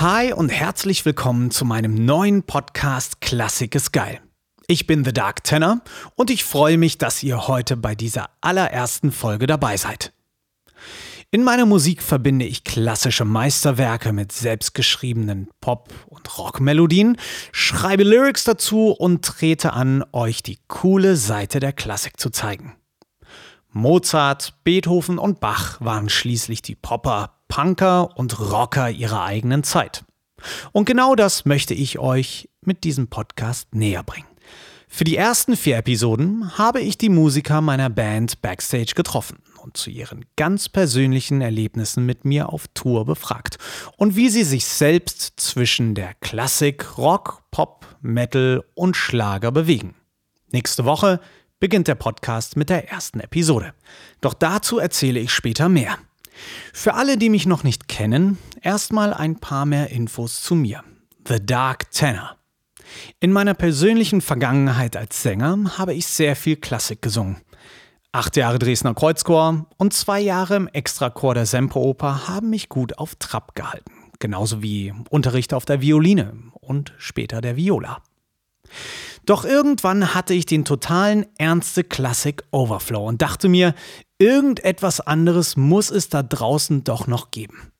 Hi und herzlich willkommen zu meinem neuen Podcast Klassik ist geil. Ich bin The Dark Tenor und ich freue mich, dass ihr heute bei dieser allerersten Folge dabei seid. In meiner Musik verbinde ich klassische Meisterwerke mit selbstgeschriebenen Pop- und Rockmelodien, schreibe Lyrics dazu und trete an, euch die coole Seite der Klassik zu zeigen. Mozart, Beethoven und Bach waren schließlich die Popper, Punker und Rocker ihrer eigenen Zeit. Und genau das möchte ich euch mit diesem Podcast näher bringen. Für die ersten vier Episoden habe ich die Musiker meiner Band backstage getroffen und zu ihren ganz persönlichen Erlebnissen mit mir auf Tour befragt und wie sie sich selbst zwischen der Klassik, Rock, Pop, Metal und Schlager bewegen. Nächste Woche beginnt der Podcast mit der ersten Episode. Doch dazu erzähle ich später mehr. Für alle, die mich noch nicht kennen, erstmal ein paar mehr Infos zu mir. The Dark Tenor. In meiner persönlichen Vergangenheit als Sänger habe ich sehr viel Klassik gesungen. Acht Jahre Dresdner Kreuzchor und zwei Jahre im Extrachor der Semperoper haben mich gut auf Trab gehalten. Genauso wie Unterricht auf der Violine und später der Viola. Doch irgendwann hatte ich den totalen Ernste Klassik Overflow und dachte mir, irgendetwas anderes muss es da draußen doch noch geben.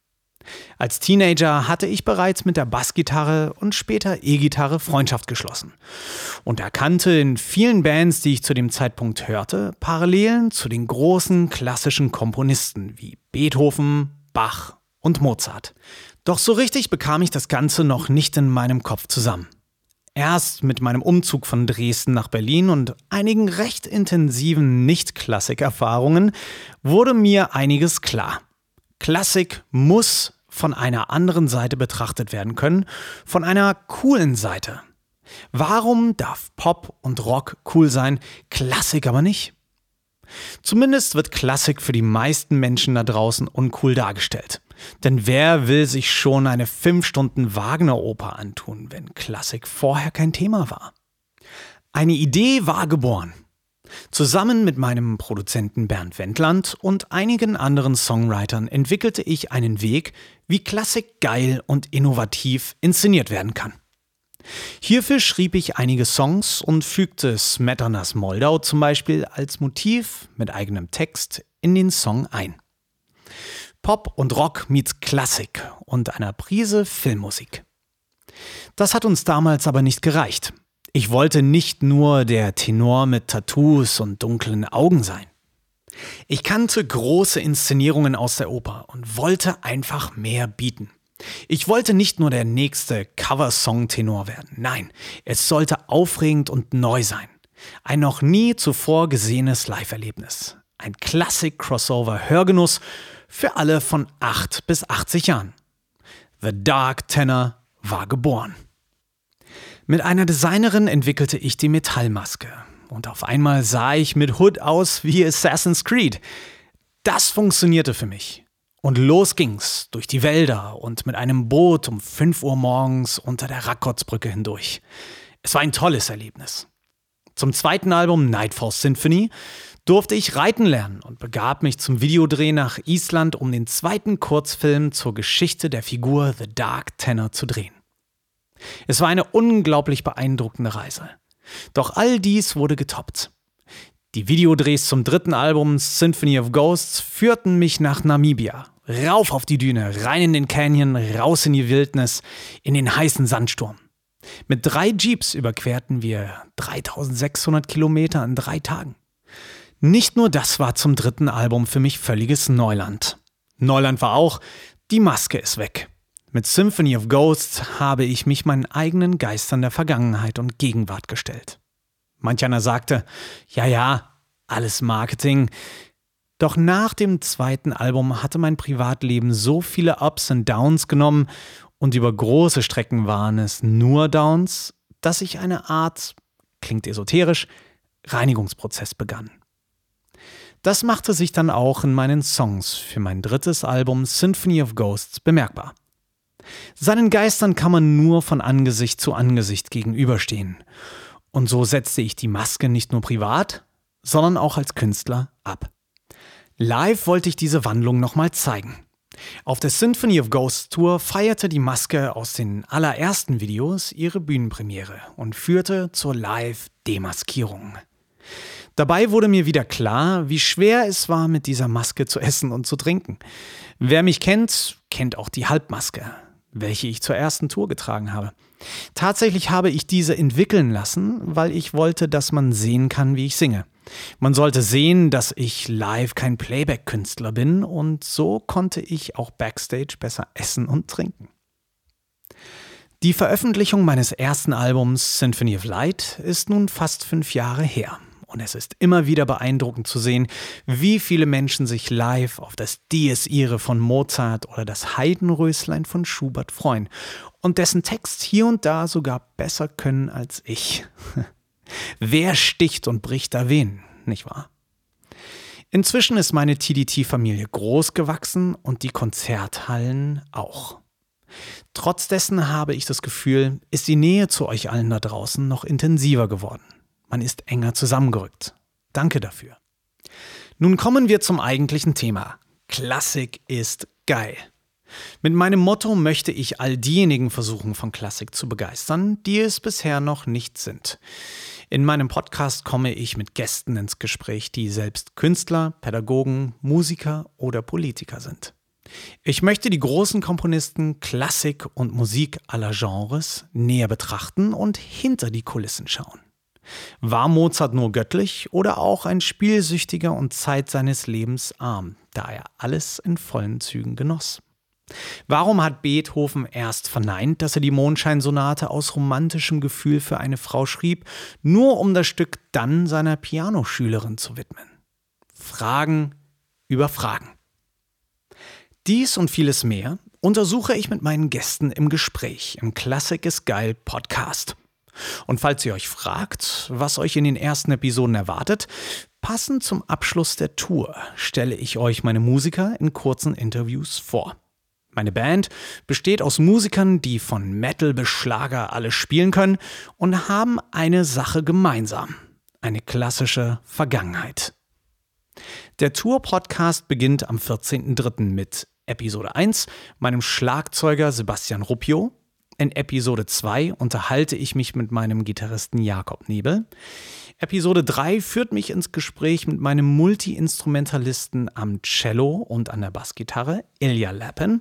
Als Teenager hatte ich bereits mit der Bassgitarre und später E-Gitarre Freundschaft geschlossen und erkannte in vielen Bands, die ich zu dem Zeitpunkt hörte, Parallelen zu den großen klassischen Komponisten wie Beethoven, Bach und Mozart. Doch so richtig bekam ich das Ganze noch nicht in meinem Kopf zusammen. Erst mit meinem Umzug von Dresden nach Berlin und einigen recht intensiven Nicht-Klassik-Erfahrungen wurde mir einiges klar. Klassik muss von einer anderen Seite betrachtet werden können, von einer coolen Seite. Warum darf Pop und Rock cool sein, Klassik aber nicht? Zumindest wird Klassik für die meisten Menschen da draußen uncool dargestellt. Denn wer will sich schon eine 5 Stunden Wagner-Oper antun, wenn Klassik vorher kein Thema war? Eine Idee war geboren. Zusammen mit meinem Produzenten Bernd Wendland und einigen anderen Songwritern entwickelte ich einen Weg, wie Klassik geil und innovativ inszeniert werden kann. Hierfür schrieb ich einige Songs und fügte Smetanas Moldau zum Beispiel als Motiv mit eigenem Text in den Song ein. Pop und Rock meets Klassik und einer Prise Filmmusik. Das hat uns damals aber nicht gereicht. Ich wollte nicht nur der Tenor mit Tattoos und dunklen Augen sein. Ich kannte große Inszenierungen aus der Oper und wollte einfach mehr bieten. Ich wollte nicht nur der nächste Cover-Song-Tenor werden. Nein, es sollte aufregend und neu sein. Ein noch nie zuvor gesehenes Live-Erlebnis. Ein Classic-Crossover-Hörgenuss für alle von 8 bis 80 Jahren. The Dark Tenor war geboren. Mit einer Designerin entwickelte ich die Metallmaske. Und auf einmal sah ich mit Hood aus wie Assassin's Creed. Das funktionierte für mich. Und los ging's durch die Wälder und mit einem Boot um 5 Uhr morgens unter der Rakotsbrücke hindurch. Es war ein tolles Erlebnis. Zum zweiten Album Nightfall Symphony durfte ich reiten lernen und begab mich zum Videodreh nach Island, um den zweiten Kurzfilm zur Geschichte der Figur The Dark Tenor zu drehen. Es war eine unglaublich beeindruckende Reise. Doch all dies wurde getoppt. Die Videodrehs zum dritten Album Symphony of Ghosts führten mich nach Namibia. Rauf auf die Düne, rein in den Canyon, raus in die Wildnis, in den heißen Sandsturm. Mit drei Jeeps überquerten wir 3600 Kilometer in drei Tagen. Nicht nur das war zum dritten Album für mich völliges Neuland. Neuland war auch, die Maske ist weg. Mit Symphony of Ghosts habe ich mich meinen eigenen Geistern der Vergangenheit und Gegenwart gestellt. Manch einer sagte, ja, ja, alles Marketing. Doch nach dem zweiten Album hatte mein Privatleben so viele Ups und Downs genommen und über große Strecken waren es nur Downs, dass ich eine Art, klingt esoterisch, Reinigungsprozess begann. Das machte sich dann auch in meinen Songs für mein drittes Album Symphony of Ghosts bemerkbar. Seinen Geistern kann man nur von Angesicht zu Angesicht gegenüberstehen. Und so setzte ich die Maske nicht nur privat, sondern auch als Künstler ab. Live wollte ich diese Wandlung nochmal zeigen. Auf der Symphony of Ghosts Tour feierte die Maske aus den allerersten Videos ihre Bühnenpremiere und führte zur Live-Demaskierung. Dabei wurde mir wieder klar, wie schwer es war, mit dieser Maske zu essen und zu trinken. Wer mich kennt, kennt auch die Halbmaske, welche ich zur ersten Tour getragen habe. Tatsächlich habe ich diese entwickeln lassen, weil ich wollte, dass man sehen kann, wie ich singe. Man sollte sehen, dass ich live kein Playback-Künstler bin und so konnte ich auch backstage besser essen und trinken. Die Veröffentlichung meines ersten Albums Symphony of Light ist nun fast fünf Jahre her. Und es ist immer wieder beeindruckend zu sehen, wie viele Menschen sich live auf das Dies Irae von Mozart oder das Heidenröslein von Schubert freuen und dessen Text hier und da sogar besser können als ich. Wer sticht und bricht da wen, nicht wahr? Inzwischen ist meine TDT-Familie groß gewachsen und die Konzerthallen auch. Trotz dessen habe ich das Gefühl, ist die Nähe zu euch allen da draußen noch intensiver geworden. Man ist enger zusammengerückt. Danke dafür. Nun kommen wir zum eigentlichen Thema. Klassik ist geil. Mit meinem Motto möchte ich all diejenigen versuchen, von Klassik zu begeistern, die es bisher noch nicht sind. In meinem Podcast komme ich mit Gästen ins Gespräch, die selbst Künstler, Pädagogen, Musiker oder Politiker sind. Ich möchte die großen Komponisten Klassik und Musik aller Genres näher betrachten und hinter die Kulissen schauen. War Mozart nur göttlich oder auch ein spielsüchtiger und Zeit seines Lebens arm, da er alles in vollen Zügen genoss? Warum hat Beethoven erst verneint, dass er die Mondscheinsonate aus romantischem Gefühl für eine Frau schrieb, nur um das Stück dann seiner Pianoschülerin zu widmen? Fragen über Fragen. Dies und vieles mehr untersuche ich mit meinen Gästen im Gespräch im Klassik ist geil Podcast. Und falls ihr euch fragt, was euch in den ersten Episoden erwartet, passend zum Abschluss der Tour stelle ich euch meine Musiker in kurzen Interviews vor. Meine Band besteht aus Musikern, die von Metal bis Schlager alles spielen können und haben eine Sache gemeinsam. Eine klassische Vergangenheit. Der Tour-Podcast beginnt am 14.03. mit Episode 1, meinem Schlagzeuger Sebastian Ruppio. In Episode 2 unterhalte ich mich mit meinem Gitarristen Jakob Nebel. Episode 3 führt mich ins Gespräch mit meinem Multi-Instrumentalisten am Cello und an der Bassgitarre, Ilja Lappen.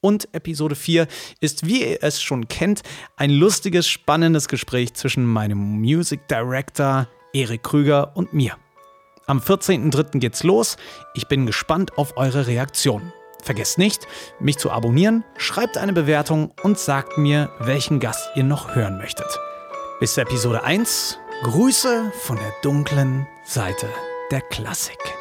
Und Episode 4 ist, wie ihr es schon kennt, ein lustiges, spannendes Gespräch zwischen meinem Music Director Erik Krüger und mir. Am 14.03. geht's los. Ich bin gespannt auf eure Reaktion. Vergesst nicht, mich zu abonnieren, schreibt eine Bewertung und sagt mir, welchen Gast ihr noch hören möchtet. Bis zur Episode 1. Grüße von der dunklen Seite der Klassik.